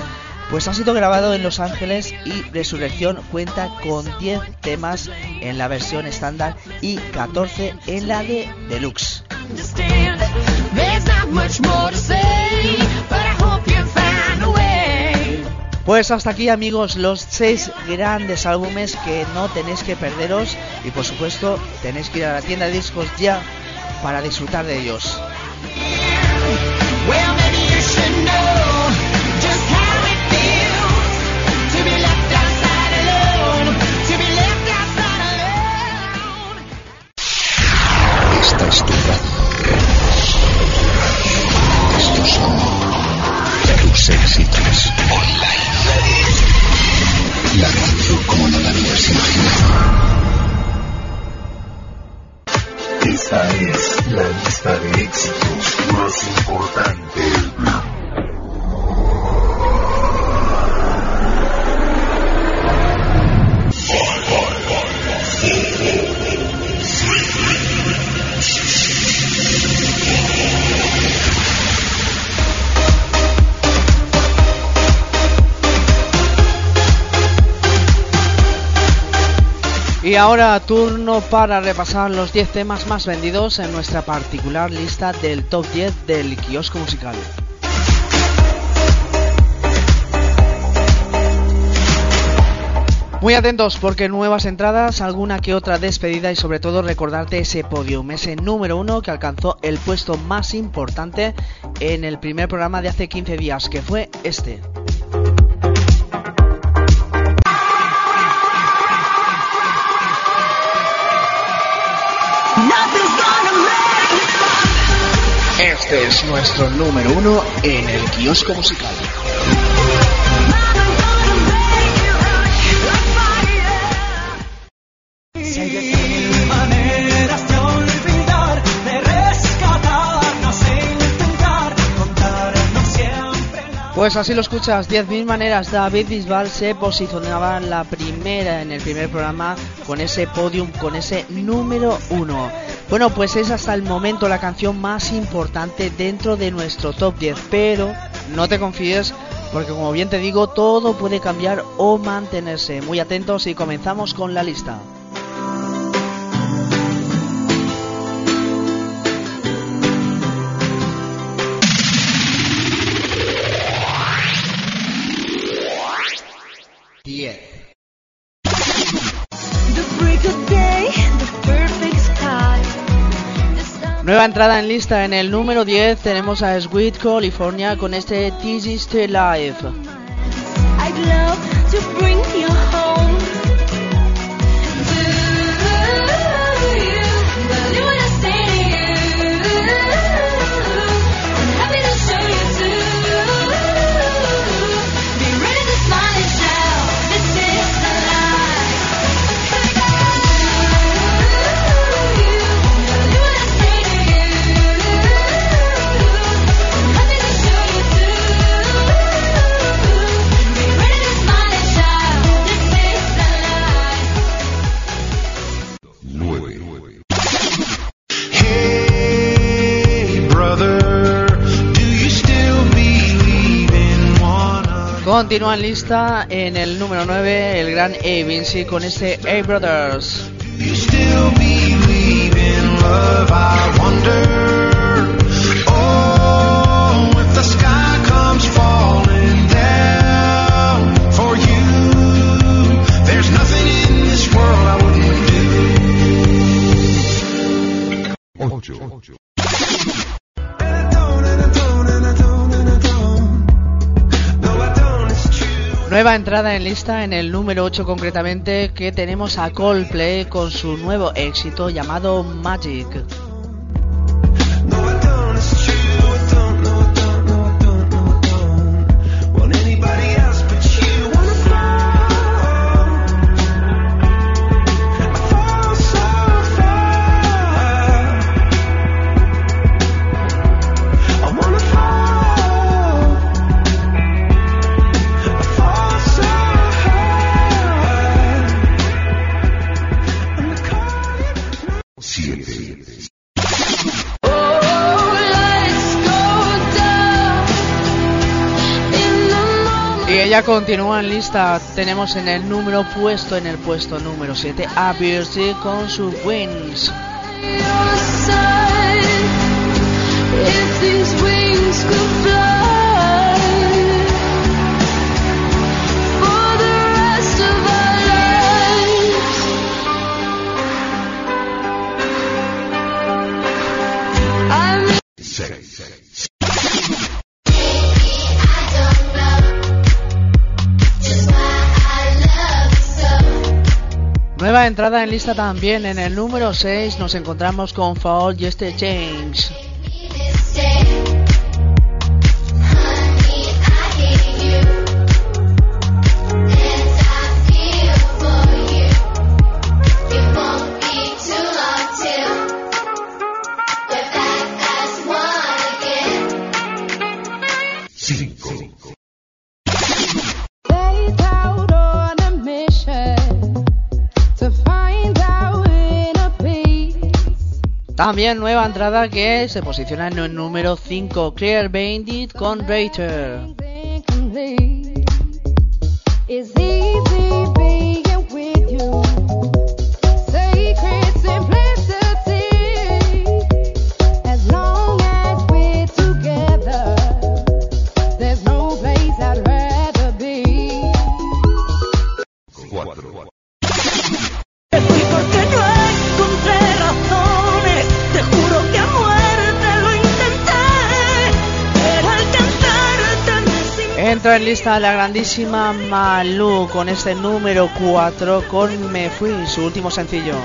Pues ha sido grabado en Los Ángeles y Resurrección cuenta con 10 temas en la versión estándar y 14 en la de deluxe. Pues hasta aquí amigos los seis grandes álbumes que no tenéis que perderos y por supuesto tenéis que ir a la tienda de discos ya para disfrutar de ellos. Esta es tu radio. Estos son tus éxitos online. La ahora turno para repasar los 10 temas más vendidos en nuestra particular lista del top 10 del kiosco musical. Muy atentos porque nuevas entradas, alguna que otra despedida y sobre todo recordarte ese podium, ese número uno que alcanzó el puesto más importante en el primer programa de hace 15 días, que fue este. Es nuestro número uno en el kiosco musical. Pues así lo escuchas, 10.000 maneras. David Bisbal se posicionaba la primera, en el primer programa, con ese podium, con ese número uno. Bueno, pues es hasta el momento la canción más importante dentro de nuestro top 10, pero no te confíes porque como bien te digo, todo puede cambiar o mantenerse. Muy atentos y comenzamos con la lista. Nueva entrada en lista en el número 10 tenemos a Sweet California con este This is the Life. Continúa en lista en el número 9 el gran A. Vinci con este A Brothers. You still believe in love, I wonder. Nueva entrada en lista en el número 8 concretamente que tenemos a Coldplay con su nuevo éxito llamado Magic. Y ella continúa lista. Tenemos en el número puesto, en el puesto número 7, a Birdsey con sus Wings. Entrada en lista también. En el número 6 nos encontramos con Fall y este También nueva entrada que se posiciona en el número 5, Clear Bandit con Rater. En lista la grandísima Malú con este número 4 con Me Fui, su último sencillo.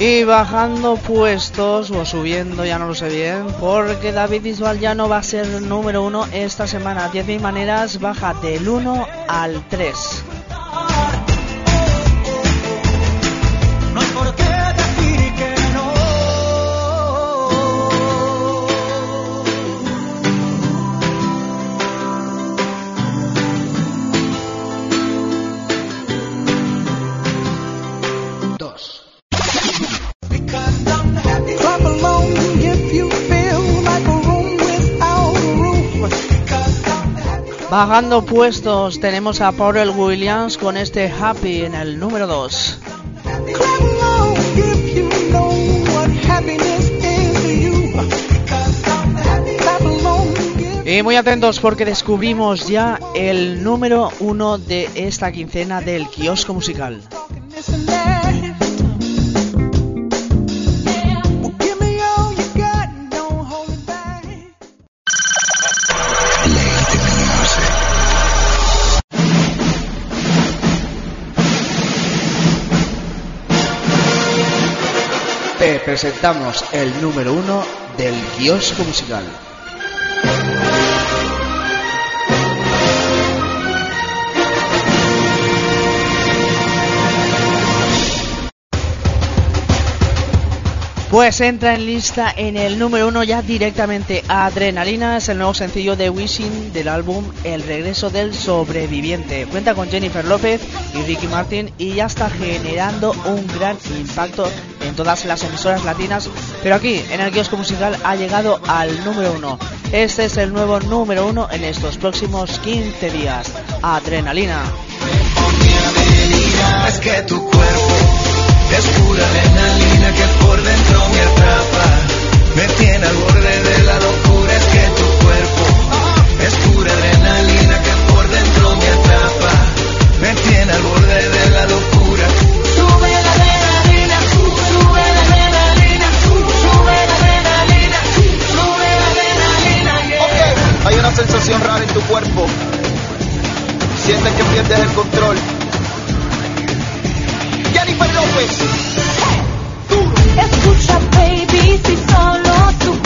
Y bajando puestos o subiendo, ya no lo sé bien, porque David Bisbal ya no va a ser número uno esta semana. 10.000 maneras baja del 1 al 3. Bajando puestos tenemos a Pharrell Williams con este Happy en el número 2. Clap along if you know what happiness is to you. Clap along if Y muy atentos porque descubrimos ya el número 1 de esta quincena del kiosco musical. Presentamos el número 1 del kiosco musical. Pues entra en lista en el número uno ya directamente Adrenalina, es el nuevo sencillo de Wishing del álbum El regreso del sobreviviente. Cuenta con Jennifer López y Ricky Martin y ya está generando un gran impacto en todas las emisoras latinas, pero aquí en el kiosco musical ha llegado al número uno. Este es el nuevo número uno en estos próximos 15 días. Adrenalina. Es que tu cuerpo es pura adrenalina que por dentro me atrapa. Me tiene al borde de la locura. Es que tu cuerpo es pura adrenalina que por dentro me atrapa. Me tiene al borde sensación rara en tu cuerpo. Sientes que pierdes el control. Jennifer López. Escucha, baby, si solo supieras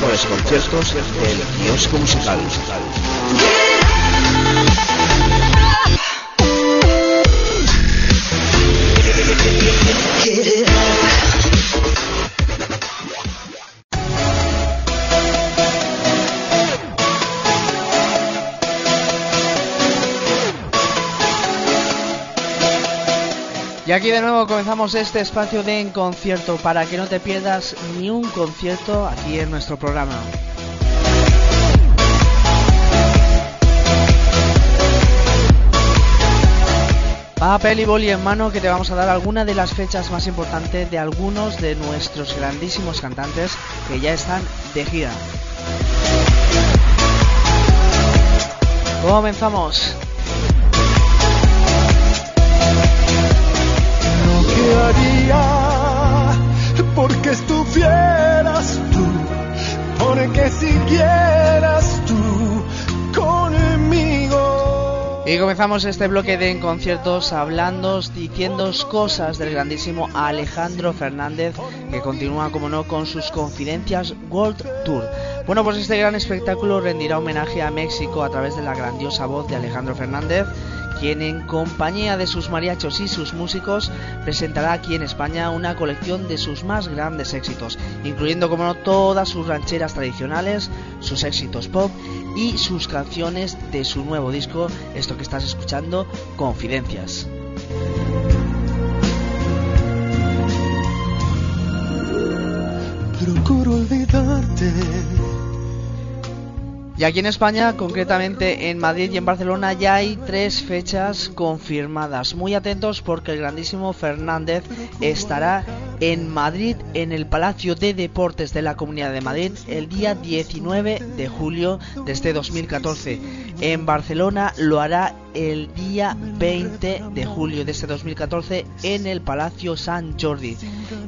mejores conciertos del kiosco musical. Y aquí de nuevo comenzamos este espacio de En Concierto para que no te pierdas ni un concierto aquí en nuestro programa. Papel y boli en mano que te vamos a dar alguna de las fechas más importantes de algunos de nuestros grandísimos cantantes que ya están de gira. Comenzamos. Y comenzamos este bloque de conciertos hablando, diciendo cosas del grandísimo Alejandro Fernández, que continúa, como no, con sus confidencias World Tour. Bueno, pues este gran espectáculo rendirá homenaje a México a través de la grandiosa voz de Alejandro Fernández, quien en compañía de sus mariachos y sus músicos presentará aquí en España una colección de sus más grandes éxitos, incluyendo como no todas sus rancheras tradicionales, sus éxitos pop y sus canciones de su nuevo disco, esto que estás escuchando, Confidencias. Procuro olvidarte. Y aquí en España, concretamente en Madrid y en Barcelona, ya hay tres fechas confirmadas. Muy atentos porque el grandísimo Fernández estará en Madrid, en el Palacio de Deportes de la Comunidad de Madrid, el día 19 de julio de este 2014. En Barcelona lo hará el día 20 de julio de este 2014 en el Palacio San Jordi.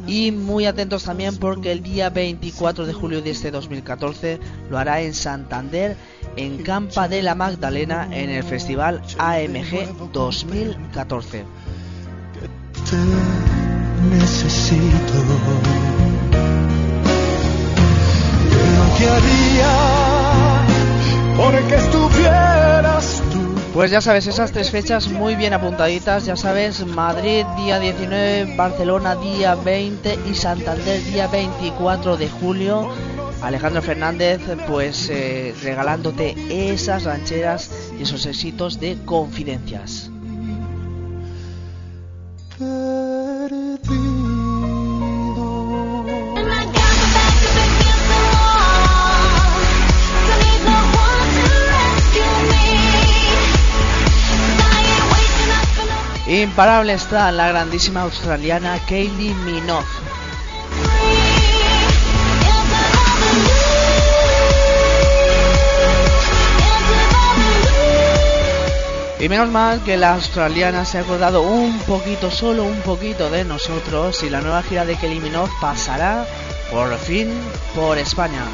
Y muy atentos también porque el día 24 de julio de este 2014 lo hará en Santander, en Campa de la Magdalena, en el Festival AMG 2014. Necesito. ¿Qué haría porque estuvieras tú? Pues ya sabes, esas tres fechas muy bien apuntaditas, ya sabes, Madrid día 19, Barcelona día 20 y Santander día 24 de julio. Alejandro Fernández pues eh, regalándote esas rancheras y esos éxitos de confidencias. Imparable está la grandísima australiana Kaylee Minogue. Y menos mal que la australiana se ha acordado un poquito, solo un poquito de nosotros y la nueva gira de Kelly Minogue pasará por fin por España.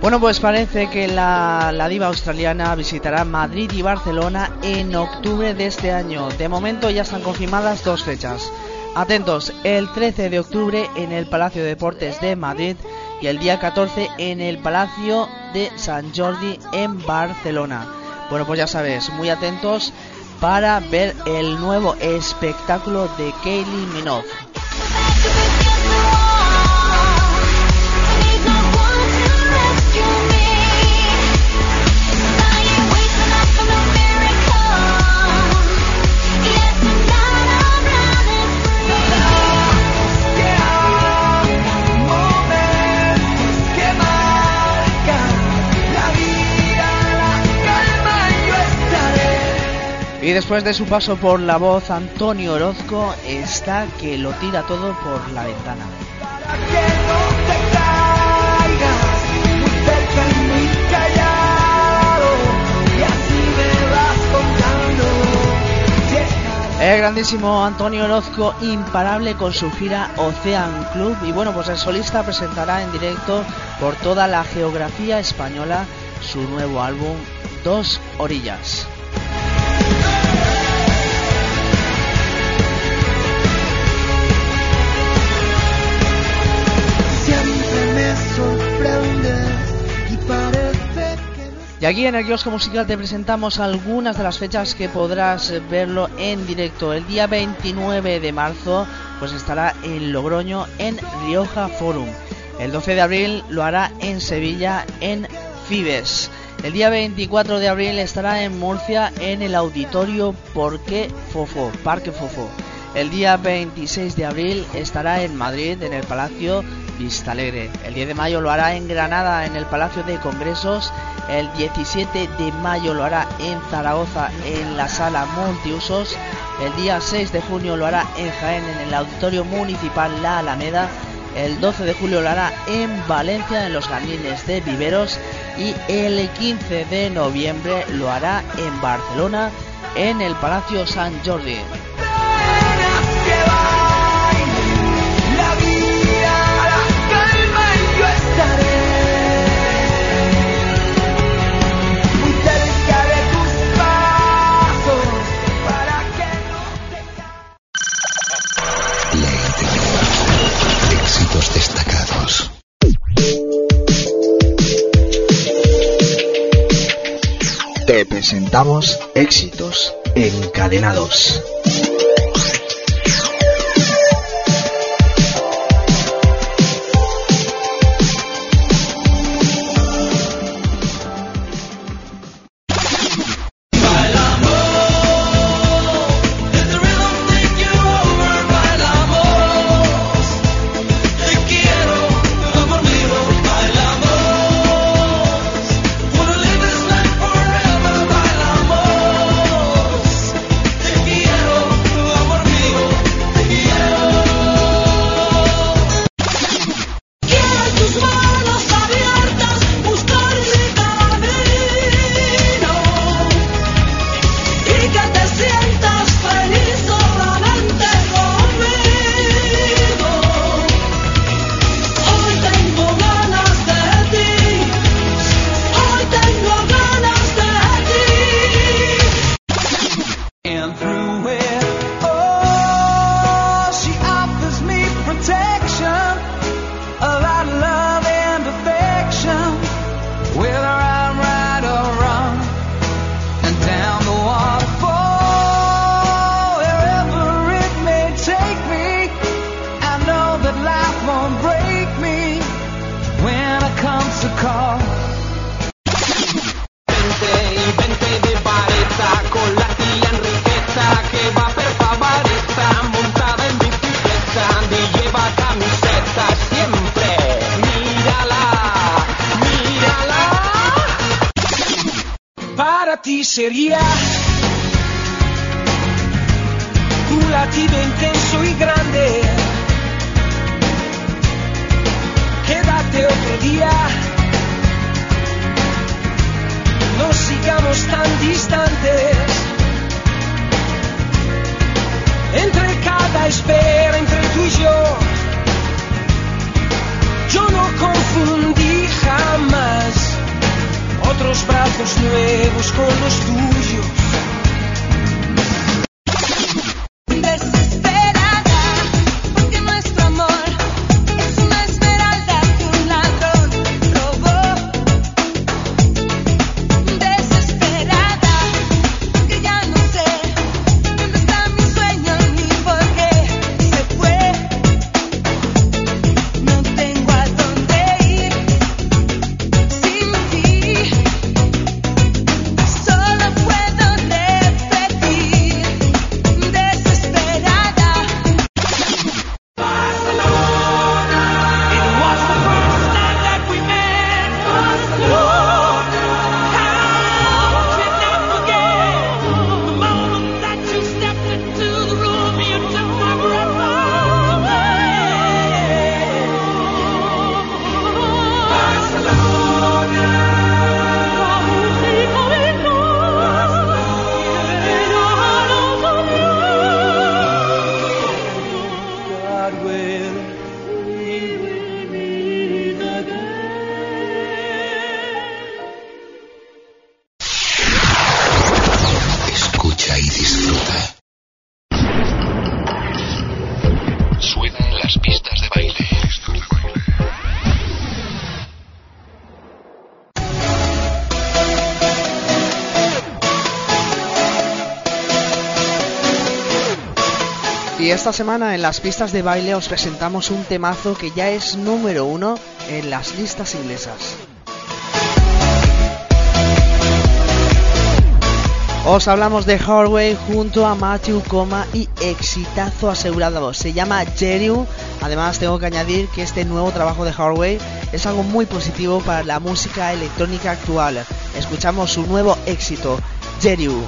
Bueno, pues parece que la, diva australiana visitará Madrid y Barcelona en octubre de este año. De momento ya están confirmadas dos fechas. Atentos, el 13 de octubre en el Palacio de Deportes de Madrid y el día 14 en el Palacio de San Jordi en Barcelona. Bueno, pues ya sabes, muy atentos para ver el nuevo espectáculo de Kaylee Minogue. Y después de su paso por la voz, Antonio Orozco está que lo tira todo por la ventana. El grandísimo Antonio Orozco, imparable con su gira Ocean Club. Y bueno, pues el solista presentará en directo por toda la geografía española su nuevo álbum Dos Orillas. Y aquí en el kiosco musical te presentamos algunas de las fechas que podrás verlo en directo. El día 29 de marzo pues estará en Logroño en Rioja Forum. El 12 de abril lo hará en Sevilla en Fibes. El día 24 de abril estará en Murcia en el auditorio Porqué Fofo, Parque Fofo. El día 26 de abril estará en Madrid en el Palacio Vistalegre. El 10 de mayo lo hará en Granada en el Palacio de Congresos. El 17 de mayo lo hará en Zaragoza en la Sala Multiusos. El día 6 de junio lo hará en Jaén en el Auditorio Municipal La Alameda. El 12 de julio lo hará en Valencia en los jardines de Viveros y el 15 de noviembre lo hará en Barcelona en el Palacio San Jordi. Presentamos éxitos encadenados. Vente y vente de vareta con la tía Enriqueta que va per favorita montada en bicicleta y lleva camiseta siempre. Mírala, mírala. Para ti sería un latido intenso y grande. Quédate otro día, sigamos tan distantes. Entre cada espera, entre tú yo, yo no confundí jamás otros brazos nuevos con los tuyos. Esta semana en las pistas de baile os presentamos un temazo que ya es número uno en las listas inglesas. Os hablamos de Hardway junto a Matthew Coma y exitazo asegurado. Se llama Jeru. Además tengo que añadir que este nuevo trabajo de Hardway es algo muy positivo para la música electrónica actual. Escuchamos su nuevo éxito, Jeru.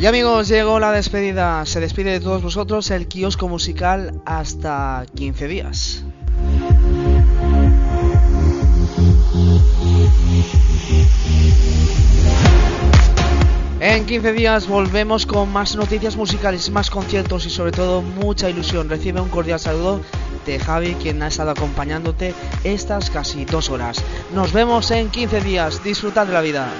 Y amigos, llegó la despedida. Se despide de todos vosotros el kiosco musical hasta 15 días. En 15 días volvemos con más noticias musicales, más conciertos y sobre todo mucha ilusión. Recibe un cordial saludo de Javi, quien ha estado acompañándote estas casi dos horas. Nos vemos en 15 días. Disfrutad de la vida.